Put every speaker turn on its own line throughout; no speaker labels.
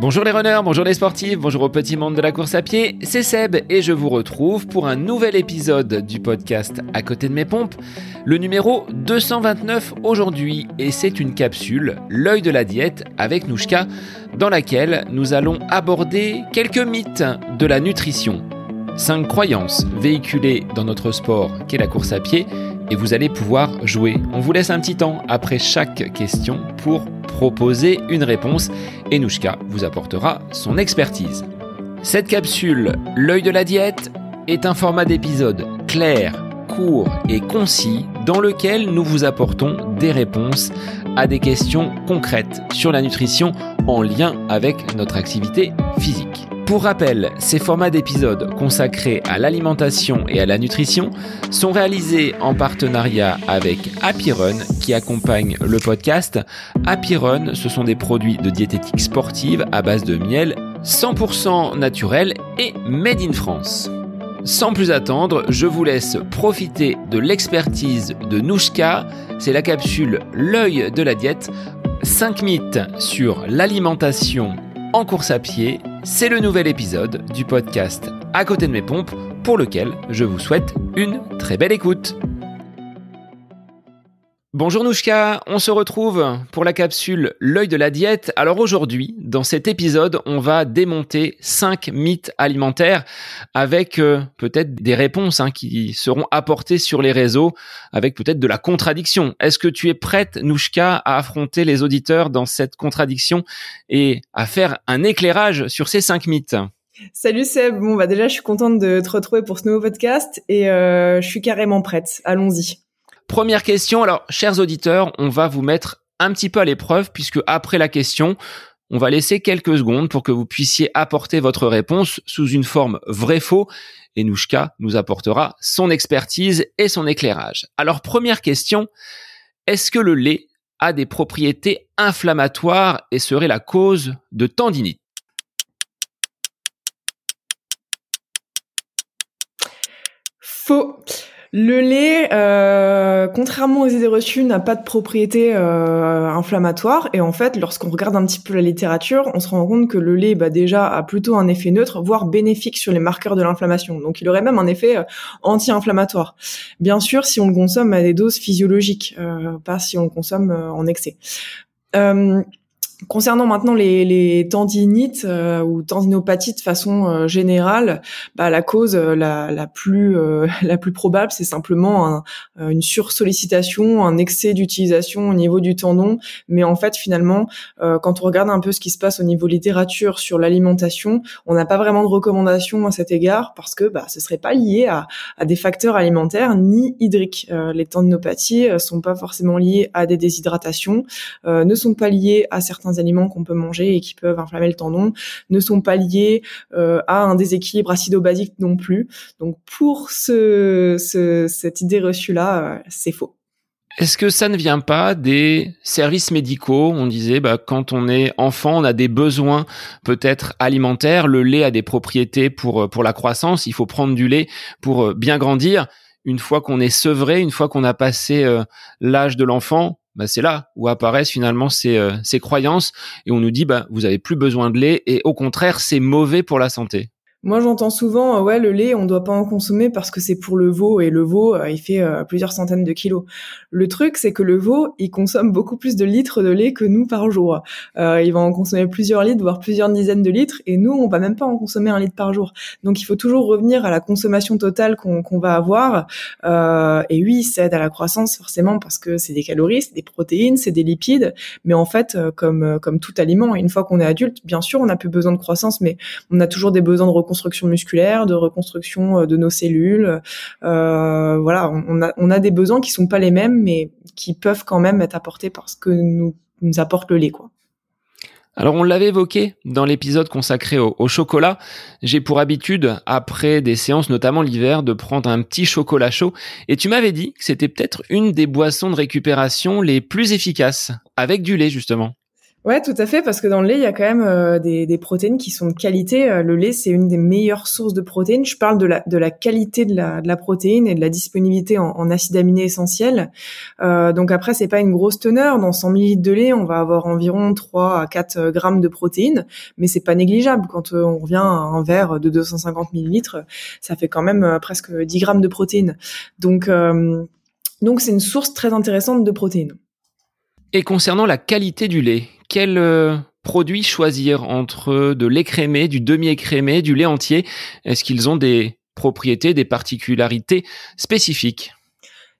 Bonjour les runners, bonjour les sportifs, bonjour au petit monde de la course à pied, c'est Seb et je vous retrouve pour un nouvel épisode du podcast À côté de mes pompes, le numéro 229 aujourd'hui et c'est une capsule, l'œil de la diète avec Nouchka, dans laquelle nous allons aborder quelques mythes de la nutrition. Cinq croyances véhiculées dans notre sport qu'est la course à pied et vous allez pouvoir jouer. On vous laisse un petit temps après chaque question pour proposer une réponse et Nouchka vous apportera son expertise. Cette capsule, l'œil de la diète, est un format d'épisode clair, court et concis dans lequel nous vous apportons des réponses à des questions concrètes sur la nutrition en lien avec notre activité physique. Pour rappel, ces formats d'épisodes consacrés à l'alimentation et à la nutrition sont réalisés en partenariat avec Happy Run qui accompagne le podcast. Happy ce sont des produits de diététique sportive à base de miel 100% naturel et made in France. Sans plus attendre, je vous laisse profiter de l'expertise de Nouchka. C'est la capsule L'œil de la diète. 5 mythes sur l'alimentation en course à pied c'est le nouvel épisode du podcast À côté de mes pompes pour lequel je vous souhaite une très belle écoute. Bonjour Nouchka, on se retrouve pour la capsule L'œil de la diète. Alors aujourd'hui, dans cet épisode, on va démonter 5 mythes alimentaires avec euh, peut-être des réponses hein, qui seront apportées sur les réseaux, avec peut-être de la contradiction. Est-ce que tu es prête, Nouchka, à affronter les auditeurs dans cette contradiction et à faire un éclairage sur ces 5 mythes?
Salut Seb, bon bah déjà je suis contente de te retrouver pour ce nouveau podcast et euh, je suis carrément prête. Allons-y.
Première question. Alors, chers auditeurs, on va vous mettre un petit peu à l'épreuve puisque après la question, on va laisser quelques secondes pour que vous puissiez apporter votre réponse sous une forme vrai-faux et Nouchka nous apportera son expertise et son éclairage. Alors, première question. Est-ce que le lait a des propriétés inflammatoires et serait la cause de tendinite?
Faux. Le lait, euh, contrairement aux idées reçues, n'a pas de propriété euh, inflammatoire. Et en fait, lorsqu'on regarde un petit peu la littérature, on se rend compte que le lait, bah, déjà, a plutôt un effet neutre, voire bénéfique sur les marqueurs de l'inflammation. Donc, il aurait même un effet euh, anti-inflammatoire. Bien sûr, si on le consomme à des doses physiologiques, pas si on le consomme en excès. Concernant maintenant les, les tendinites euh, ou tendinopathies de façon euh, générale, bah, la cause euh, la, la, plus la plus probable, c'est simplement un, une sursollicitation, un excès d'utilisation au niveau du tendon. Mais en fait, finalement, quand on regarde un peu ce qui se passe au niveau littérature sur l'alimentation, on n'a pas vraiment de recommandations à cet égard parce que bah, ce serait pas lié à, à des facteurs alimentaires ni hydriques. les tendinopathies sont pas forcément liées à des déshydratations, ne sont pas liées à certains aliments qu'on peut manger et qui peuvent inflammer le tendon ne sont pas liés euh, à un déséquilibre acido-basique non plus. Donc pour ce, cette idée reçue là, euh, c'est faux.
Est-ce que ça ne vient pas des services médicaux? On disait, bah, quand on est enfant, on a des besoins peut-être alimentaires. Le lait a des propriétés pour pour la croissance. Il faut prendre du lait pour euh, bien grandir. Une fois qu'on est sevré, une fois qu'on a passé l'âge de l'enfant, bah, c'est là où apparaissent finalement ces, euh, ces croyances et on nous dit bah vous avez plus besoin de lait et au contraire c'est mauvais pour la santé.
Moi, j'entends souvent, euh, ouais, le lait, on doit pas en consommer parce que c'est pour le veau et le veau, euh, il fait euh, plusieurs centaines de kilos. Le truc, c'est que le veau, il consomme beaucoup plus de litres de lait que nous par jour. il va en consommer plusieurs litres, voire plusieurs dizaines de litres, et nous, on va même pas en consommer un litre par jour. Donc, il faut toujours revenir à la consommation totale qu'on va avoir. et oui, ça aide à la croissance forcément parce que c'est des calories, c'est des protéines, c'est des lipides. Mais en fait, comme comme tout aliment, une fois qu'on est adulte, bien sûr, on n'a plus besoin de croissance, mais on a toujours des besoins de reconstruction musculaire, de reconstruction euh, de nos cellules. Euh, voilà, on a, des besoins qui sont pas les mêmes, mais qui peuvent quand même être apportés par ce que nous, nous apporte le lait, quoi.
Alors on l'avait évoqué dans l'épisode consacré au, au chocolat. J'ai pour habitude, après des séances, notamment l'hiver, de prendre un petit chocolat chaud. Et tu m'avais dit que c'était peut-être une des boissons de récupération les plus efficaces, avec du lait justement.
Ouais, tout à fait, parce que dans le lait, il y a quand même euh, des, protéines qui sont de qualité. Euh, le lait, c'est une des meilleures sources de protéines. Je parle de la, qualité de la, protéine et de la disponibilité en, acides aminés essentiels. Euh, donc après, c'est pas une grosse teneur. Dans 100 ml de lait, on va avoir environ 3 à 4 grammes de protéines, mais c'est pas négligeable. Quand on revient à un verre de 250 millilitres, ça fait quand même presque 10 grammes de protéines. Donc, donc c'est une source très intéressante de protéines.
Et concernant la qualité du lait, quel euh, produit choisir entre de l'écrémé, du demi-écrémé, du lait entier? Est-ce qu'ils ont des propriétés, des particularités spécifiques?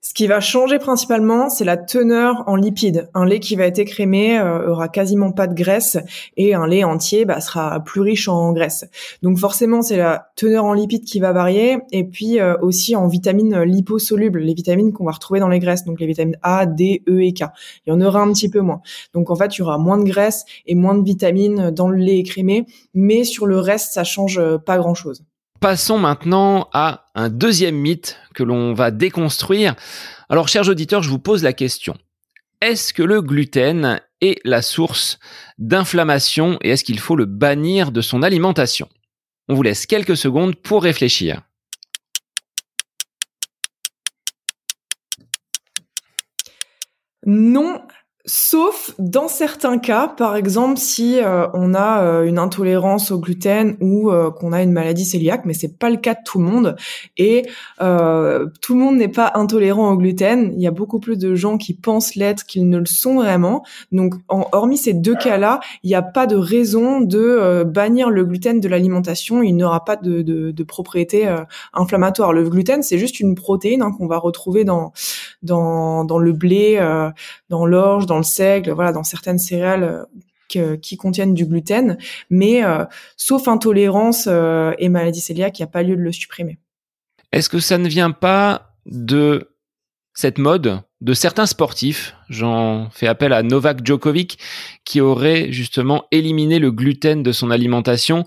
Ce qui va changer principalement, c'est la teneur en lipides. Un lait qui va être écrémé euh, aura quasiment pas de graisse et un lait entier bah, sera plus riche en graisse. Donc forcément, c'est la teneur en lipides qui va varier et puis euh, aussi en vitamines liposolubles, les vitamines qu'on va retrouver dans les graisses, donc les vitamines A, D, E et K. Il y en aura un petit peu moins. Donc en fait, il y aura moins de graisse et moins de vitamines dans le lait écrémé, mais sur le reste, ça change pas grand-chose.
Passons maintenant à un deuxième mythe que l'on va déconstruire. Alors, chers auditeurs, je vous pose la question. Est-ce que le gluten est la source d'inflammation et est-ce qu'il faut le bannir de son alimentation? On vous laisse quelques secondes pour réfléchir.
Non, Sauf dans certains cas, par exemple si euh, on a euh, une intolérance au gluten ou euh, qu'on a une maladie cœliaque, mais c'est pas le cas de tout le monde. Et tout le monde n'est pas intolérant au gluten. Il y a beaucoup plus de gens qui pensent l'être qu'ils ne le sont vraiment. Donc, en, hormis ces deux cas-là, il n'y a pas de raison de bannir le gluten de l'alimentation. Il n'aura pas de, de, de propriétés inflammatoires. Le gluten, c'est juste une protéine hein, qu'on va retrouver dans dans dans le blé, dans l'orge dans le seigle, voilà, dans certaines céréales euh, qui contiennent du gluten, mais euh, sauf intolérance euh, et maladie cœliaque, il n'y a pas lieu de le supprimer.
Est-ce que ça ne vient pas de cette mode de certains sportifs, j'en fais appel à Novak Djokovic, qui aurait justement éliminé le gluten de son alimentation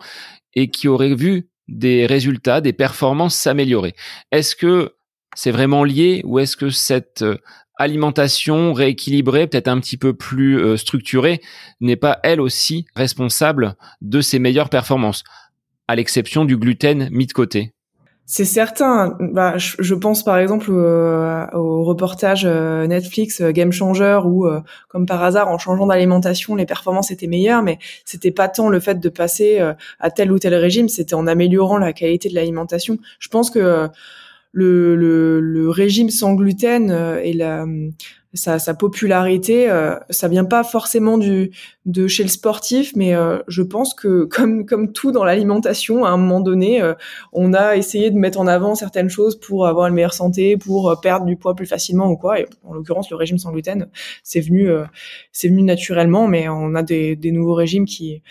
et qui aurait vu des résultats, des performances s'améliorer? Est-ce que c'est vraiment lié ou est-ce que cette alimentation rééquilibrée, peut-être un petit peu plus euh, structurée, n'est pas elle aussi responsable de ses meilleures performances, à l'exception du gluten mis de côté
c'est certain. Bah, je, pense par exemple au reportage euh, Netflix euh, Game Changer où, comme par hasard, en changeant d'alimentation, les performances étaient meilleures, mais c'était pas tant le fait de passer à tel ou tel régime, c'était en améliorant la qualité de l'alimentation. Je pense que le, le, le, régime sans gluten euh, et la, sa, sa popularité, euh, ça vient pas forcément du de chez le sportif, mais euh, je pense que comme comme tout dans l'alimentation, à un moment donné, on a essayé de mettre en avant certaines choses pour avoir une meilleure santé, pour perdre du poids plus facilement ou quoi. Et en l'occurrence, le régime sans gluten, c'est venu c'est venu naturellement, mais on a des, des nouveaux régimes qui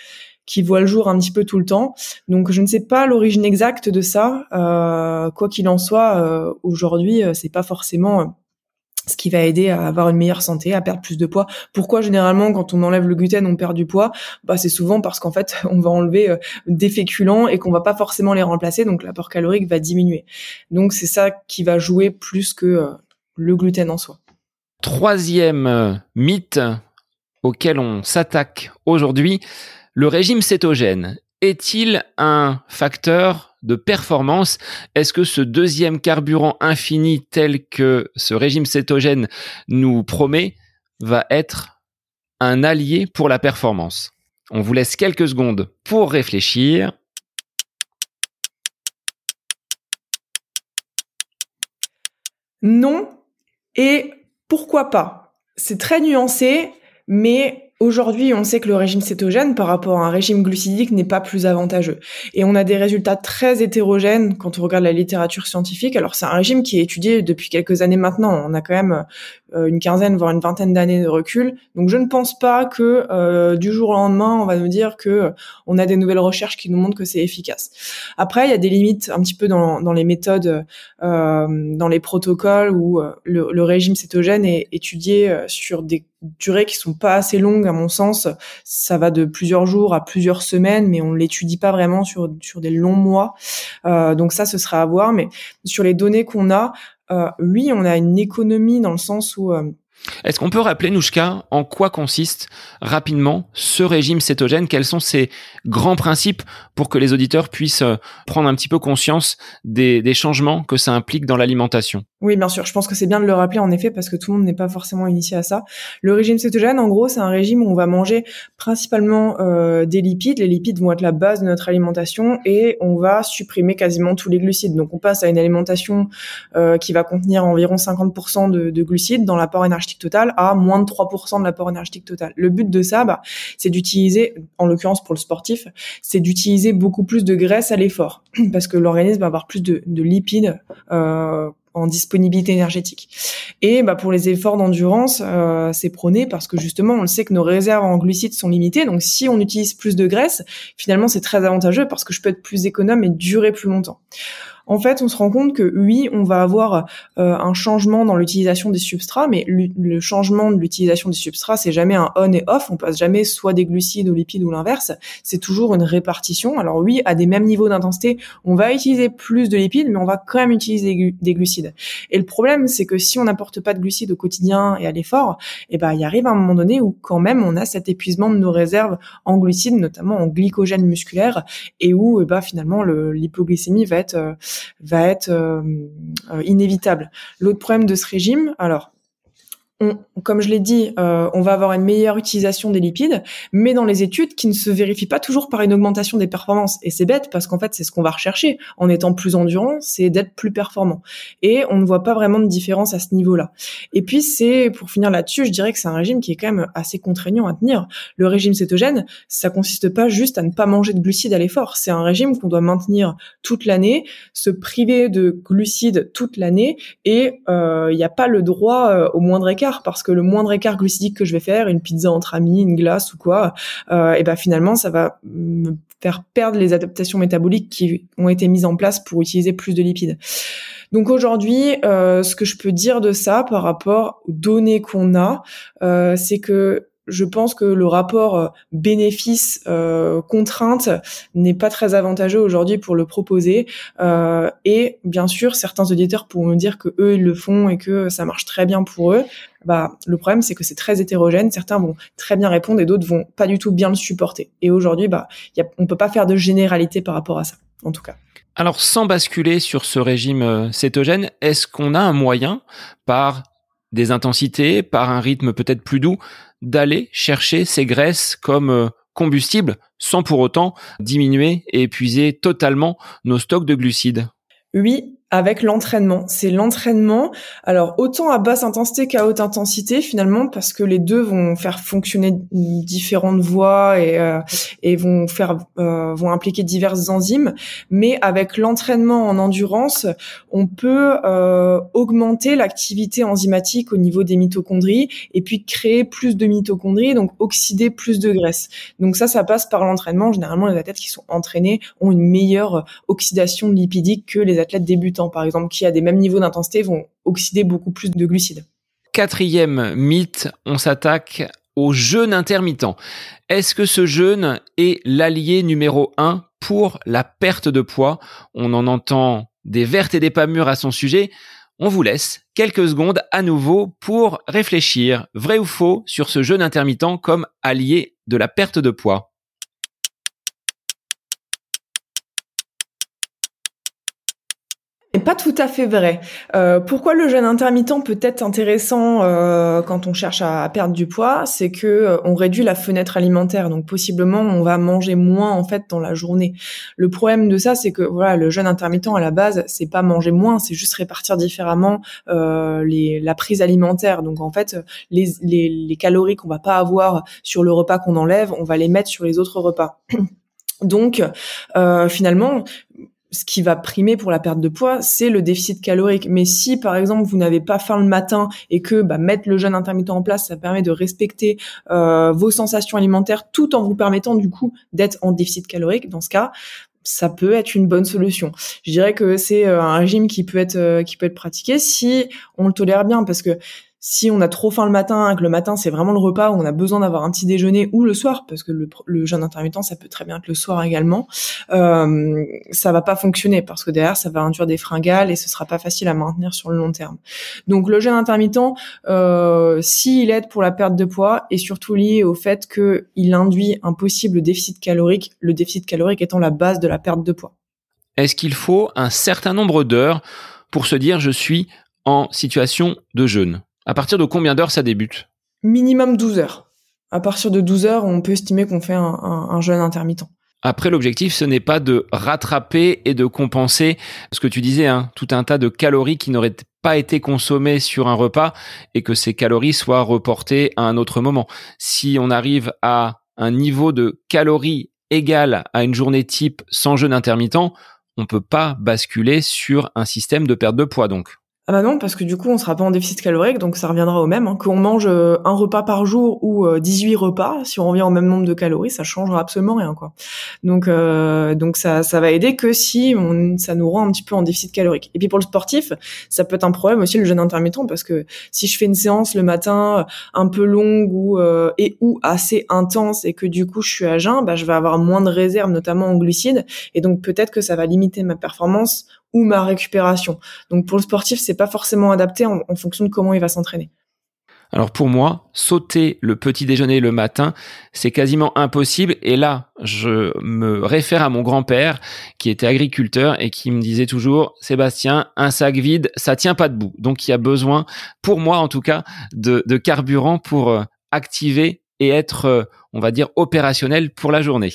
qui voit le jour un petit peu tout le temps. Donc je ne sais pas l'origine exacte de ça. Euh, quoi qu'il en soit, euh, aujourd'hui, euh, c'est pas forcément ce qui va aider à avoir une meilleure santé, à perdre plus de poids. Pourquoi généralement quand on enlève le gluten on perd du poids? Bah c'est souvent parce qu'en fait on va enlever des féculents et qu'on va pas forcément les remplacer, donc l'apport calorique va diminuer. Donc c'est ça qui va jouer plus que le gluten en soi.
Troisième mythe auquel on s'attaque aujourd'hui, le régime cétogène est-il un facteur de performance? Est-ce que ce deuxième carburant infini tel que ce régime cétogène nous promet va être un allié pour la performance? On vous laisse quelques secondes pour réfléchir.
Non, et pourquoi pas? C'est très nuancé, mais Aujourd'hui, on sait que le régime cétogène par rapport à un régime glucidique n'est pas plus avantageux. Et on a des résultats très hétérogènes quand on regarde la littérature scientifique. Alors c'est un régime qui est étudié depuis quelques années maintenant. On a quand même euh, une quinzaine, voire une vingtaine d'années de recul. Donc je ne pense pas que euh, du jour au lendemain, on va nous dire que euh, on a des nouvelles recherches qui nous montrent que c'est efficace. Après, il y a des limites un petit peu dans, les méthodes, dans les protocoles où le, le, régime cétogène est étudié sur des durées qui sont pas assez longues à mon sens. Ça va de plusieurs jours à plusieurs semaines, mais on l'étudie pas vraiment sur sur des longs mois. donc ça, ce sera à voir. Mais sur les données qu'on a, euh, oui, on a une économie dans le sens où euh,
Est-ce qu'on peut rappeler, Nouchka, en quoi consiste rapidement ce régime cétogène? Quels sont ses grands principes pour que les auditeurs puissent euh, prendre un petit peu conscience des, changements que ça implique dans l'alimentation?
Oui, bien sûr. Je pense que c'est bien de le rappeler, en effet, parce que tout le monde n'est pas forcément initié à ça. Le régime cétogène, en gros, c'est un régime où on va manger principalement euh, des lipides. Les lipides vont être la base de notre alimentation et on va supprimer quasiment tous les glucides. Donc, on passe à une alimentation euh, qui va contenir environ 50% de, de glucides dans l'apport énergétique total à moins de 3% de l'apport énergétique total. Le but de ça, bah, c'est d'utiliser, en l'occurrence pour le sportif, c'est d'utiliser beaucoup plus de graisse à l'effort, parce que l'organisme va avoir plus de, lipides euh, en disponibilité énergétique. Et bah, pour les efforts d'endurance, euh, c'est prôné parce que justement, on le sait que nos réserves en glucides sont limitées. Donc, si on utilise plus de graisse, finalement, c'est très avantageux parce que je peux être plus économe et durer plus longtemps en fait, on se rend compte que oui, on va avoir euh, un changement dans l'utilisation des substrats, mais le changement de l'utilisation des substrats, c'est jamais un on et off. On passe jamais soit des glucides aux lipides ou l'inverse. C'est toujours une répartition. Alors oui, à des mêmes niveaux d'intensité, on va utiliser plus de lipides, mais on va quand même utiliser des glucides. Et le problème, c'est que si on n'apporte pas de glucides au quotidien et à l'effort, eh ben, il arrive un moment donné où quand même on a cet épuisement de nos réserves en glucides, notamment en glycogène musculaire, et où, eh ben, finalement, l'hypoglycémie va être euh, va être euh, euh, inévitable. L'autre problème de ce régime, alors comme je l'ai dit, euh, on va avoir une meilleure utilisation des lipides, mais dans les études qui ne se vérifient pas toujours par une augmentation des performances. Et c'est bête parce qu'en fait, c'est ce qu'on va rechercher en étant plus endurant, c'est d'être plus performant. Et on ne voit pas vraiment de différence à ce niveau-là. Et puis, c'est pour finir là-dessus, je dirais que c'est un régime qui est quand même assez contraignant à tenir. Le régime cétogène, ça consiste pas juste à ne pas manger de glucides à l'effort. C'est un régime qu'on doit maintenir toute l'année, se priver de glucides toute l'année, et euh, il n'y a pas le droit euh, au moindre écart parce que le moindre écart glucidique que je vais faire, une pizza entre amis, une glace ou quoi, euh, et ben finalement ça va me faire perdre les adaptations métaboliques qui ont été mises en place pour utiliser plus de lipides. Donc aujourd'hui, euh, ce que je peux dire de ça par rapport aux données qu'on a, euh, c'est que je pense que le rapport euh, bénéfice-contrainte euh, n'est pas très avantageux aujourd'hui pour le proposer. Euh, et bien sûr, certains auditeurs pourront me dire que eux ils le font et que ça marche très bien pour eux. Bah, le problème c'est que c'est très hétérogène. Certains vont très bien répondre et d'autres vont pas du tout bien le supporter. Et aujourd'hui, bah, y a, on peut pas faire de généralité par rapport à ça, en tout cas.
Alors, sans basculer sur ce régime cétogène, est-ce qu'on a un moyen par des intensités, par un rythme peut-être plus doux, d'aller chercher ces graisses comme euh, combustible sans pour autant diminuer et épuiser totalement nos stocks de glucides.
Oui, avec l'entraînement. C'est l'entraînement, alors autant à basse intensité qu'à haute intensité finalement, parce que les deux vont faire fonctionner différentes voies et, euh, et vont faire euh, vont impliquer diverses enzymes. Mais avec l'entraînement en endurance, on peut euh, augmenter l'activité enzymatique au niveau des mitochondries et puis créer plus de mitochondries, donc oxyder plus de graisse. Donc ça, ça passe par l'entraînement. Généralement, les athlètes qui sont entraînés ont une meilleure oxydation lipidique que les athlètes débutants par exemple, qui à des mêmes niveaux d'intensité vont oxyder beaucoup plus de glucides.
Quatrième mythe, on s'attaque au jeûne intermittent. Est-ce que ce jeûne est l'allié numéro un pour la perte de poids? On en entend des vertes et des pas mûres à son sujet. On vous laisse quelques secondes à nouveau pour réfléchir, vrai ou faux, sur ce jeûne intermittent comme allié de la perte de poids.
Pas tout à fait vrai. Euh, pourquoi le jeûne intermittent peut être intéressant euh, quand on cherche à, perdre du poids, c'est que euh, on réduit la fenêtre alimentaire, donc possiblement on va manger moins en fait dans la journée. Le problème de ça, c'est que voilà, le jeûne intermittent à la base, c'est pas manger moins, c'est juste répartir différemment les, la prise alimentaire. Donc en fait, les, les, calories qu'on va pas avoir sur le repas qu'on enlève, on va les mettre sur les autres repas. Donc euh, finalement, ce qui va primer pour la perte de poids, c'est le déficit calorique. Mais si, par exemple, vous n'avez pas faim le matin et que bah, mettre le jeûne intermittent en place, ça permet de respecter euh, vos sensations alimentaires tout en vous permettant du coup d'être en déficit calorique, dans ce cas, ça peut être une bonne solution. Je dirais que c'est euh, un régime qui peut être euh, qui peut être pratiqué si on le tolère bien, parce que si on a trop faim le matin, que le matin c'est vraiment le repas où on a besoin d'avoir un petit déjeuner ou le soir, parce que le, jeûne intermittent ça peut très bien être le soir également, euh, ça va pas fonctionner parce que derrière ça va induire des fringales et ce sera pas facile à maintenir sur le long terme. Donc le jeûne intermittent, euh, s'il aide pour la perte de poids, est surtout lié au fait qu'il induit un possible déficit calorique, le déficit calorique étant la base de la perte de poids.
Est-ce qu'il faut un certain nombre d'heures pour se dire je suis en situation de jeûne à partir de combien d'heures ça débute?
Minimum 12 heures. À partir de 12 heures, on peut estimer qu'on fait un, jeûne intermittent.
Après, l'objectif, ce n'est pas de rattraper et de compenser ce que tu disais, hein, tout un tas de calories qui n'auraient pas été consommées sur un repas et que ces calories soient reportées à un autre moment. Si on arrive à un niveau de calories égal à une journée type sans jeûne intermittent, on peut pas basculer sur un système de perte de poids donc.
Ah bah non, parce que du coup, on sera pas en déficit calorique, donc ça reviendra au même. Hein. Qu'on mange euh, un repas par jour ou 18 euh, repas, si on revient au même nombre de calories, ça changera absolument rien, quoi. Donc, euh, donc ça, ça va aider que si on, ça nous rend un petit peu en déficit calorique. Et puis pour le sportif, ça peut être un problème aussi le jeûne intermittent, parce que si je fais une séance le matin un peu longue ou et ou assez intense et que du coup je suis à jeun, bah je vais avoir moins de réserves, notamment en glucides, et donc peut-être que ça va limiter ma performance ou ma récupération. Donc pour le sportif, c'est pas forcément adapté en, fonction de comment il va s'entraîner.
Alors pour moi, sauter le petit déjeuner le matin, c'est quasiment impossible. Et là, je me réfère à mon grand-père qui était agriculteur et qui me disait toujours, Sébastien, un sac vide, ça tient pas debout. Donc il y a besoin, pour moi en tout cas, de, carburant pour euh, activer et être, euh, on va dire, opérationnel pour la journée.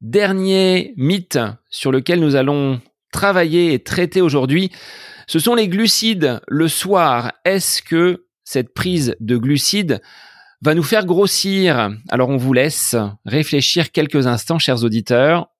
Dernier mythe sur lequel nous allons travailler et traiter aujourd'hui, ce sont les glucides le soir. Est-ce que cette prise de glucides va nous faire grossir? Alors on vous laisse réfléchir quelques instants, chers auditeurs.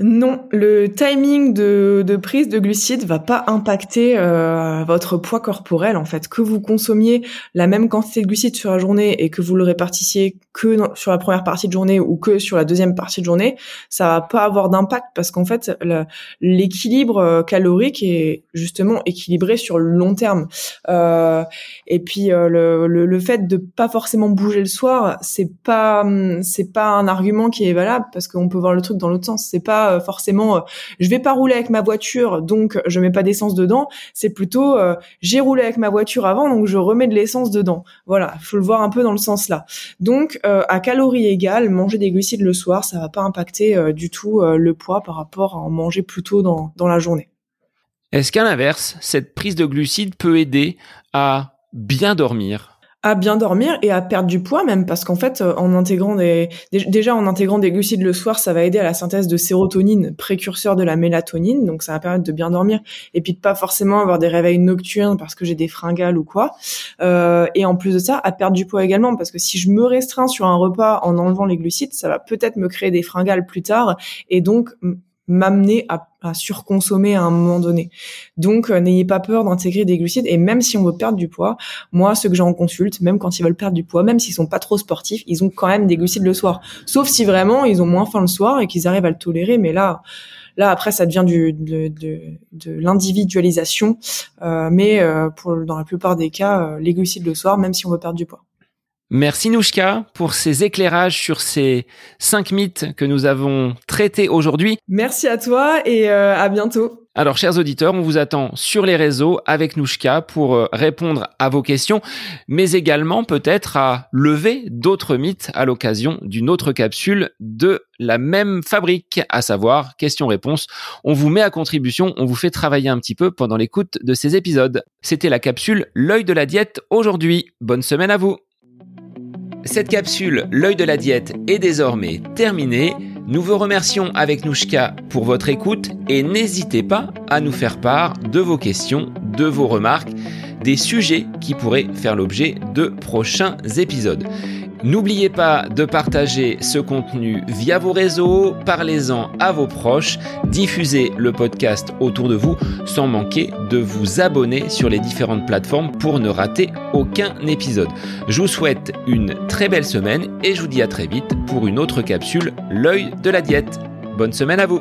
Non, le timing de, de, prise de glucides va pas impacter euh, votre poids corporel en fait. Que vous consommiez la même quantité de glucides sur la journée et que vous le répartissiez que sur la première partie de journée ou que sur la deuxième partie de journée, ça va pas avoir d'impact parce qu'en fait l'équilibre euh, calorique est justement équilibré sur le long terme. Euh, et puis euh, le, le, le, fait de pas forcément bouger le soir, c'est pas c'est pas un argument qui est valable parce qu'on peut voir le truc dans l'autre sens. C'est pas euh, forcément euh, je vais pas rouler avec ma voiture donc je mets pas d'essence dedans, c'est plutôt euh, j'ai roulé avec ma voiture avant donc je remets de l'essence dedans. Voilà, faut le voir un peu dans le sens là. Donc à calories égales, manger des glucides le soir, ça va pas impacter du tout le poids par rapport à en manger plus tôt dans, dans la journée.
Est-ce qu'à l'inverse, cette prise de glucides peut aider à bien dormir?
À bien dormir et à perdre du poids même parce qu'en fait euh, en intégrant des déjà en intégrant des glucides le soir ça va aider à la synthèse de sérotonine précurseur de la mélatonine donc ça va permettre de bien dormir et puis de pas forcément avoir des réveils nocturnes parce que j'ai des fringales ou quoi. Euh, et en plus de ça à perdre du poids également parce que si je me restreins sur un repas en enlevant les glucides ça va peut-être me créer des fringales plus tard et donc m'amener à, à, surconsommer à un moment donné. Donc, euh, n'ayez pas peur d'intégrer des glucides. Et même si on veut perdre du poids, moi, ceux que j'en consulte, même quand ils veulent perdre du poids, même s'ils sont pas trop sportifs, ils ont quand même des glucides le soir. Sauf si vraiment ils ont moins faim le soir et qu'ils arrivent à le tolérer. Mais là, là après, ça devient du, de, de, de l'individualisation. Euh, mais euh, pour, dans la plupart des cas, les glucides le soir, même si on veut perdre du poids.
Merci Nouchka pour ces éclairages sur ces cinq mythes que nous avons traités aujourd'hui.
Merci à toi et euh, à bientôt.
Alors, chers auditeurs, on vous attend sur les réseaux avec Nouchka pour euh, répondre à vos questions, mais également peut-être à lever d'autres mythes à l'occasion d'une autre capsule de la même fabrique, à savoir question-réponse. On vous met à contribution, on vous fait travailler un petit peu pendant l'écoute de ces épisodes. C'était la capsule L'œil de la diète aujourd'hui. Bonne semaine à vous. Cette capsule, l'œil de la diète, est désormais terminée. Nous vous remercions avec Nouchka pour votre écoute et n'hésitez pas à nous faire part de vos questions, de vos remarques, des sujets qui pourraient faire l'objet de prochains épisodes. N'oubliez pas de partager ce contenu via vos réseaux, parlez-en à vos proches, diffusez le podcast autour de vous sans manquer de vous abonner sur les différentes plateformes pour ne rater aucun épisode. Je vous souhaite une très belle semaine et je vous dis à très vite pour une autre capsule, l'œil de la diète. Bonne semaine à vous